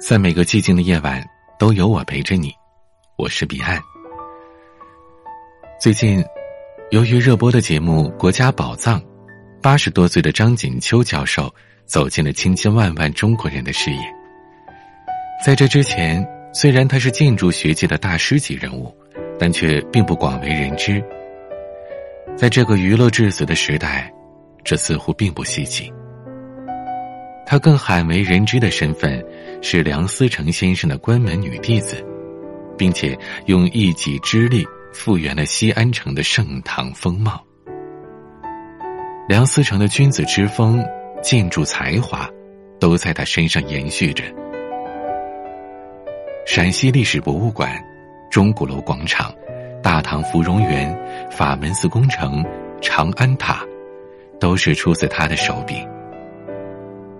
在每个寂静的夜晚，都有我陪着你。我是彼岸。最近，由于热播的节目《国家宝藏》，八十多岁的张锦秋教授走进了千千万万中国人的视野。在这之前，虽然他是建筑学界的大师级人物，但却并不广为人知。在这个娱乐至死的时代，这似乎并不稀奇。他更罕为人知的身份是梁思成先生的关门女弟子，并且用一己之力复原了西安城的盛唐风貌。梁思成的君子之风、建筑才华，都在他身上延续着。陕西历史博物馆、钟鼓楼广场、大唐芙蓉园、法门寺工程、长安塔，都是出自他的手笔。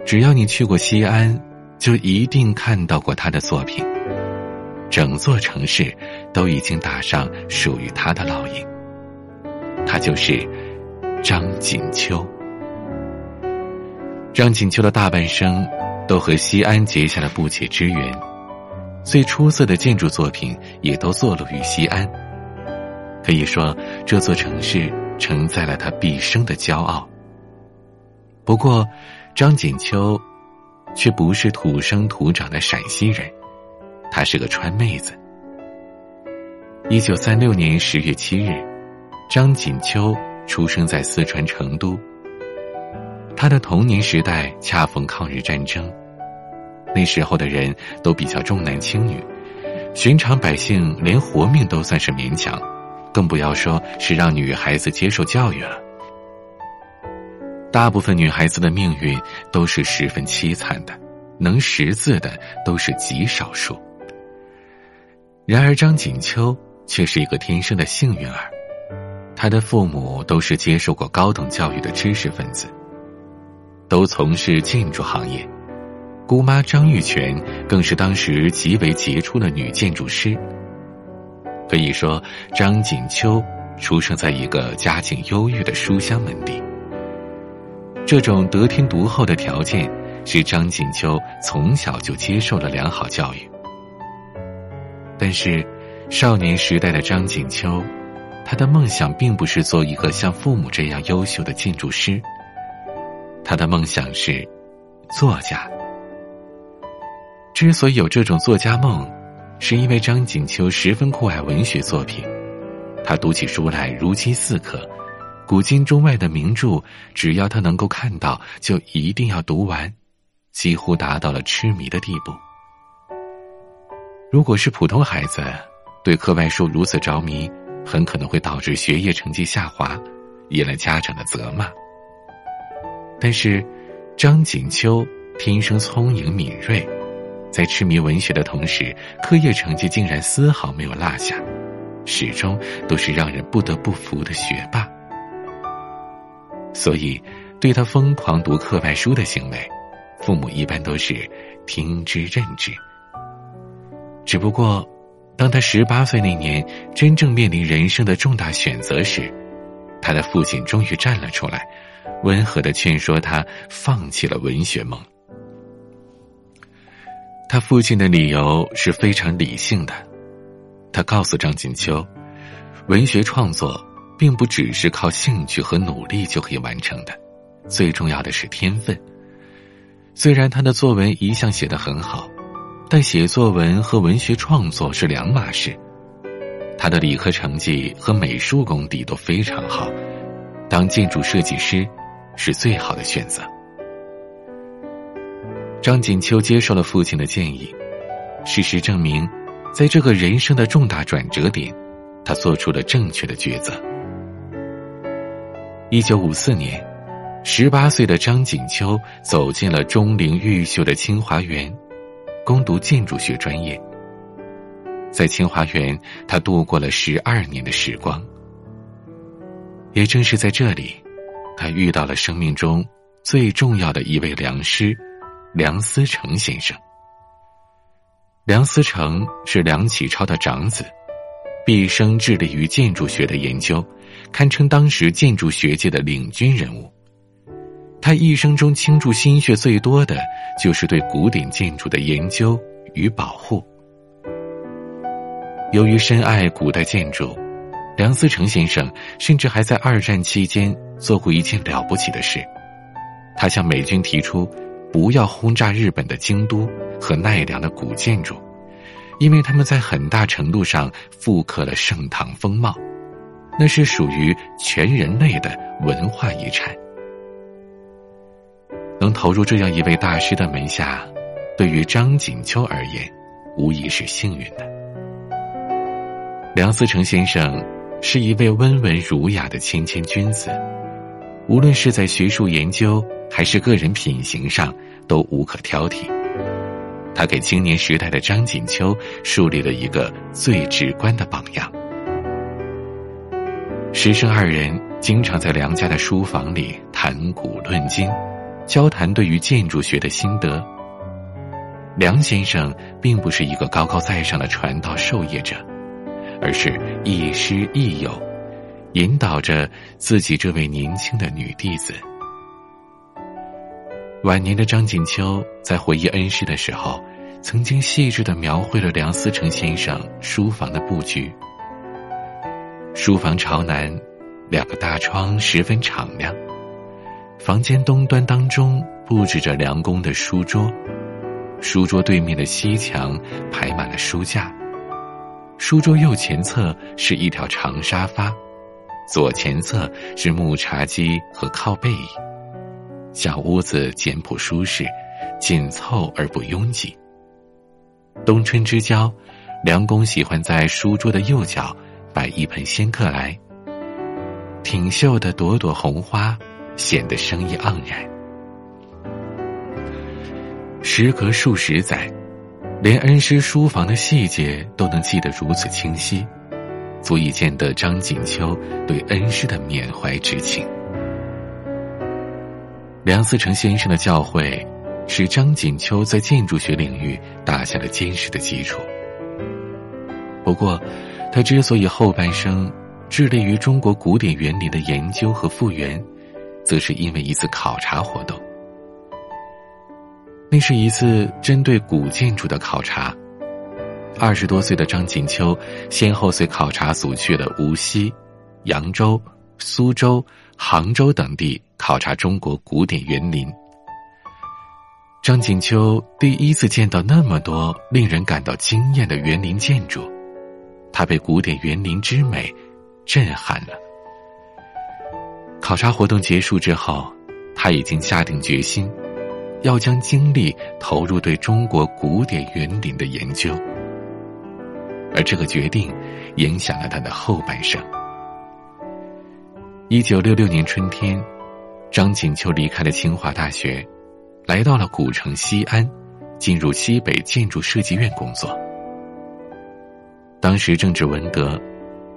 只要你去过西安，就一定看到过他的作品。整座城市都已经打上属于他的烙印。他就是张锦秋。张锦秋的大半生都和西安结下了不解之缘，最出色的建筑作品也都坐落于西安。可以说，这座城市承载了他毕生的骄傲。不过，张锦秋，却不是土生土长的陕西人，她是个川妹子。一九三六年十月七日，张锦秋出生在四川成都。她的童年时代恰逢抗日战争，那时候的人都比较重男轻女，寻常百姓连活命都算是勉强，更不要说是让女孩子接受教育了。大部分女孩子的命运都是十分凄惨的，能识字的都是极少数。然而张锦秋却是一个天生的幸运儿，她的父母都是接受过高等教育的知识分子，都从事建筑行业。姑妈张玉泉更是当时极为杰出的女建筑师。可以说，张锦秋出生在一个家境优越的书香门第。这种得天独厚的条件，使张锦秋从小就接受了良好教育。但是，少年时代的张锦秋，他的梦想并不是做一个像父母这样优秀的建筑师。他的梦想是作家。之所以有这种作家梦，是因为张锦秋十分酷爱文学作品，他读起书来如饥似渴。古今中外的名著，只要他能够看到，就一定要读完，几乎达到了痴迷的地步。如果是普通孩子，对课外书如此着迷，很可能会导致学业成绩下滑，引来家长的责骂。但是，张锦秋天生聪颖敏锐，在痴迷文学的同时，课业成绩竟然丝毫没有落下，始终都是让人不得不服的学霸。所以，对他疯狂读课外书的行为，父母一般都是听之任之。只不过，当他十八岁那年真正面临人生的重大选择时，他的父亲终于站了出来，温和的劝说他放弃了文学梦。他父亲的理由是非常理性的，他告诉张锦秋，文学创作。并不只是靠兴趣和努力就可以完成的，最重要的是天分。虽然他的作文一向写得很好，但写作文和文学创作是两码事。他的理科成绩和美术功底都非常好，当建筑设计师是最好的选择。张锦秋接受了父亲的建议，事实证明，在这个人生的重大转折点，他做出了正确的抉择。一九五四年，十八岁的张锦秋走进了钟灵毓秀的清华园，攻读建筑学专业。在清华园，他度过了十二年的时光。也正是在这里，他遇到了生命中最重要的一位良师——梁思成先生。梁思成是梁启超的长子。毕生致力于建筑学的研究，堪称当时建筑学界的领军人物。他一生中倾注心血最多的，就是对古典建筑的研究与保护。由于深爱古代建筑，梁思成先生甚至还在二战期间做过一件了不起的事。他向美军提出，不要轰炸日本的京都和奈良的古建筑，因为他们在很大程度上复刻了盛唐风貌，那是属于全人类的文化遗产。能投入这样一位大师的门下，对于张锦秋而言，无疑是幸运的。梁思成先生是一位温文儒雅的谦谦君子，无论是在学术研究还是个人品行上，都无可挑剔。他给青年时代的张锦秋树立了一个最直观的榜样。师生二人经常在梁家的书房里谈古论今。交谈对于建筑学的心得。梁先生并不是一个高高在上的传道授业者，而是亦师亦友，引导着自己这位年轻的女弟子。晚年的张锦秋在回忆恩师的时候，曾经细致的描绘了梁思成先生书房的布局。书房朝南，两个大窗十分敞亮。房间东端当中布置着梁公的书桌，书桌对面的西墙排满了书架，书桌右前侧是一条长沙发，左前侧是木茶几和靠背椅。小屋子简朴舒适，紧凑而不拥挤。冬春之交，梁公喜欢在书桌的右角摆一盆仙客来，挺秀的朵朵红花。显得生意盎然。时隔数十载，连恩师书房的细节都能记得如此清晰，足以见得张锦秋对恩师的缅怀之情。梁思成先生的教诲，使张锦秋在建筑学领域打下了坚实的基础。不过，他之所以后半生致力于中国古典园林的研究和复原，则是因为一次考察活动，那是一次针对古建筑的考察。二十多岁的张锦秋先后随考察组去了无锡、扬州、苏州、杭州等地考察中国古典园林。张锦秋第一次见到那么多令人感到惊艳的园林建筑，他被古典园林之美震撼了。考察活动结束之后，他已经下定决心，要将精力投入对中国古典园林的研究。而这个决定，影响了他的后半生。一九六六年春天，张锦秋离开了清华大学，来到了古城西安，进入西北建筑设计院工作。当时正值文革。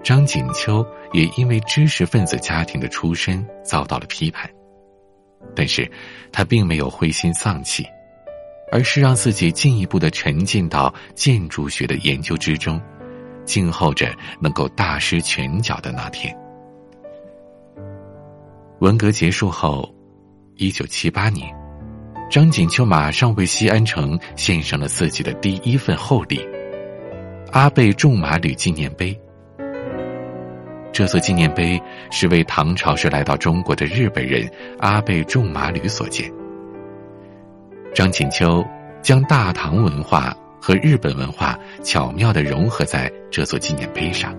张锦秋也因为知识分子家庭的出身遭到了批判，但是他并没有灰心丧气，而是让自己进一步的沉浸到建筑学的研究之中，静候着能够大施拳脚的那天。文革结束后，一九七八年，张锦秋马上为西安城献上了自己的第一份厚礼——阿倍仲麻吕纪念碑。这座纪念碑是为唐朝时来到中国的日本人阿倍仲麻吕所建。张锦秋将大唐文化和日本文化巧妙的融合在这座纪念碑上，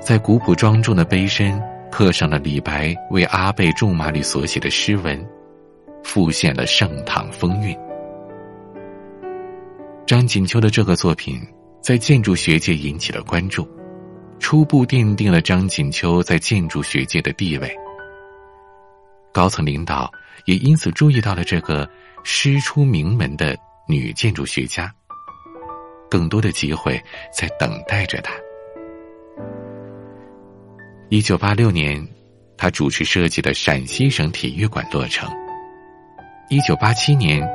在古朴庄重的碑身刻上了李白为阿倍仲麻吕所写的诗文，复现了盛唐风韵。张锦秋的这个作品在建筑学界引起了关注。初步奠定了张锦秋在建筑学界的地位。高层领导也因此注意到了这个师出名门的女建筑学家。更多的机会在等待着她。一九八六年，他主持设计的陕西省体育馆落成。一九八七年，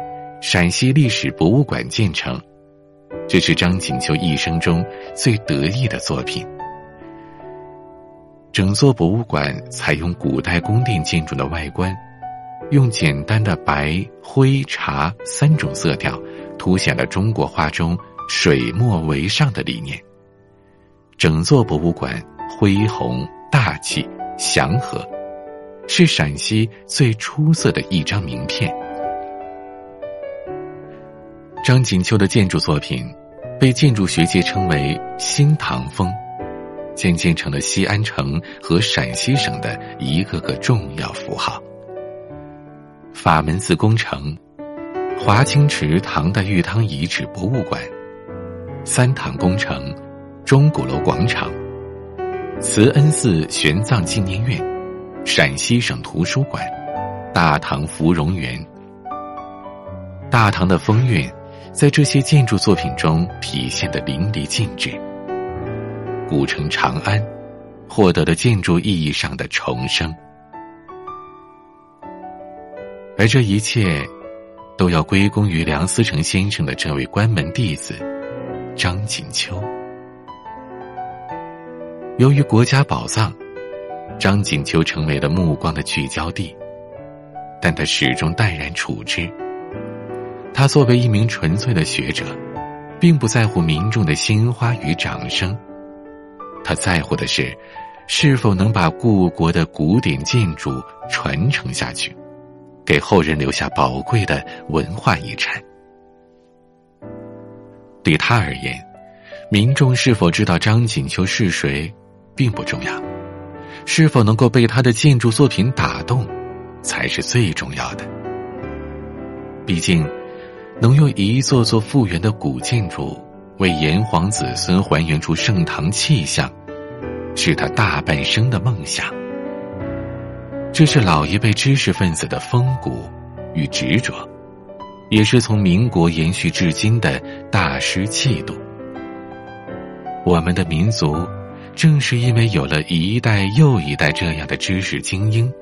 陕西历史博物馆建成，这是张锦秋一生中最得意的作品。整座博物馆采用古代宫殿建筑的外观，用简单的白、灰、茶三种色调，凸显了中国画中水墨为上的理念。整座博物馆恢宏大气、祥和，是陕西最出色的一张名片。张锦秋的建筑作品，被建筑学界称为“新唐风”，渐渐成了西安城和陕西省的一个个重要符号。法门寺工程、华清池唐代玉汤遗址博物馆、三堂工程、钟鼓楼广场、慈恩寺玄奘纪念院、陕西省图书馆、大唐芙蓉园、大唐的风韵。在这些建筑作品中体现的淋漓尽致，古城长安获得了建筑意义上的重生，而这一切都要归功于梁思成先生的这位关门弟子张锦秋。由于国家宝藏，张锦秋成为了目光的聚焦地，但他始终淡然处之。他作为一名纯粹的学者，并不在乎民众的鲜花与掌声，他在乎的是，是否能把故国的古典建筑传承下去，给后人留下宝贵的文化遗产。对他而言，民众是否知道张锦秋是谁，并不重要，是否能够被他的建筑作品打动，才是最重要的。毕竟。能用一座座复原的古建筑为炎黄子孙还原出盛唐气象，是他大半生的梦想。这是老一辈知识分子的风骨与执着，也是从民国延续至今的大师气度。我们的民族，正是因为有了一代又一代这样的知识精英，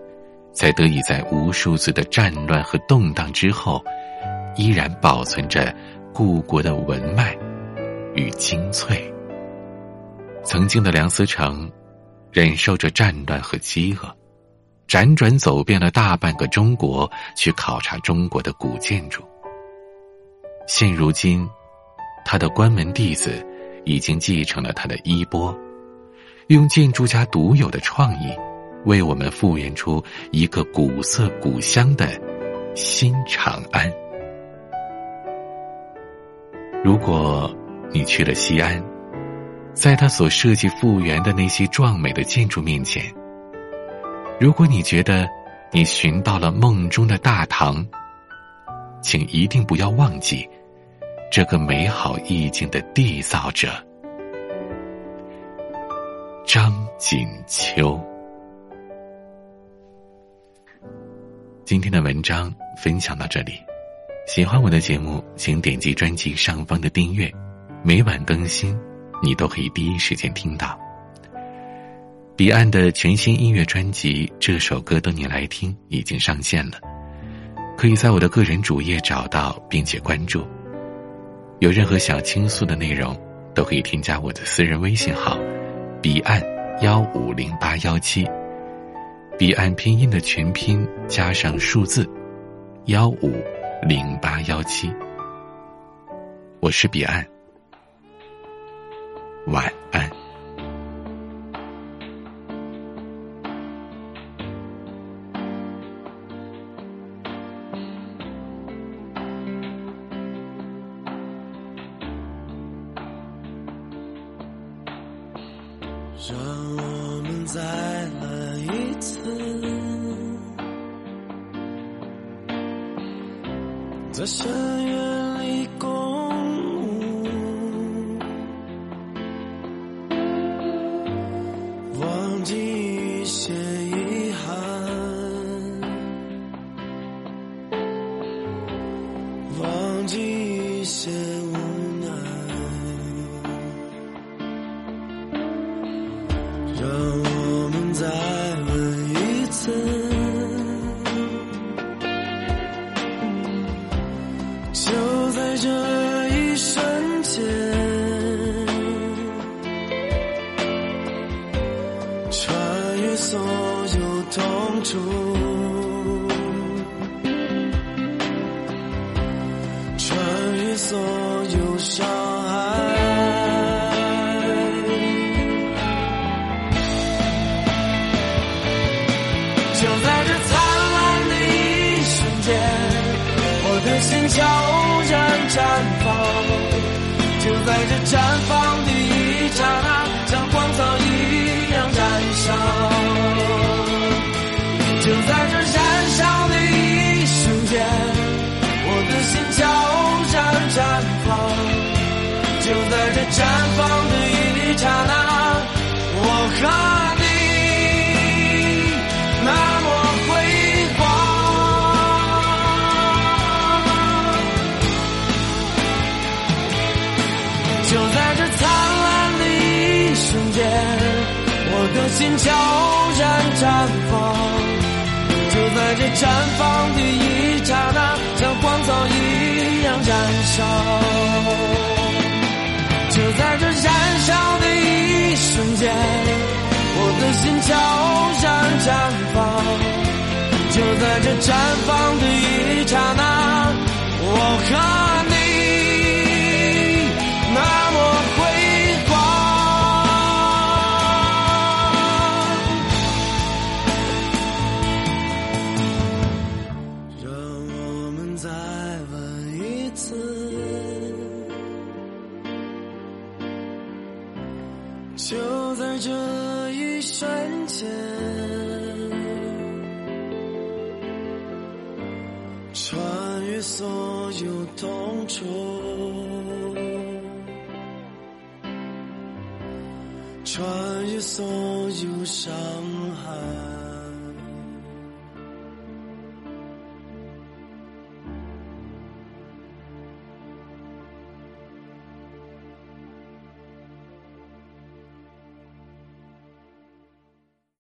才得以在无数次的战乱和动荡之后。依然保存着故国的文脉与精粹。曾经的梁思成，忍受着战乱和饥饿，辗转走遍了大半个中国，去考察中国的古建筑。现如今，他的关门弟子已经继承了他的衣钵，用建筑家独有的创意，为我们复原出一个古色古香的新长安。如果你去了西安，在他所设计复原的那些壮美的建筑面前，如果你觉得你寻到了梦中的大唐，请一定不要忘记这个美好意境的缔造者——张锦秋。今天的文章分享到这里。喜欢我的节目，请点击专辑上方的订阅，每晚更新，你都可以第一时间听到。彼岸的全新音乐专辑《这首歌等你来听》已经上线了，可以在我的个人主页找到并且关注。有任何想倾诉的内容，都可以添加我的私人微信号“彼岸幺五零八幺七”，彼岸拼音的全拼加上数字幺五。零八幺七，我是彼岸，晚安。让我们再来一次。在深渊里共舞，忘记一些遗憾，忘记一些所有伤害。就在这灿烂的一瞬间，我的心悄然绽放。就在这绽放的一刹那，就在这绽放的一刹那，我和你那么辉煌。就在这灿烂的一瞬间，我的心悄然绽放。就在这绽放的一刹那，像光草一样燃烧。在这燃烧的一瞬间，我的心悄然绽放。就在这绽放的一刹那，我好这一瞬间，穿越所有痛楚，穿越所有伤害。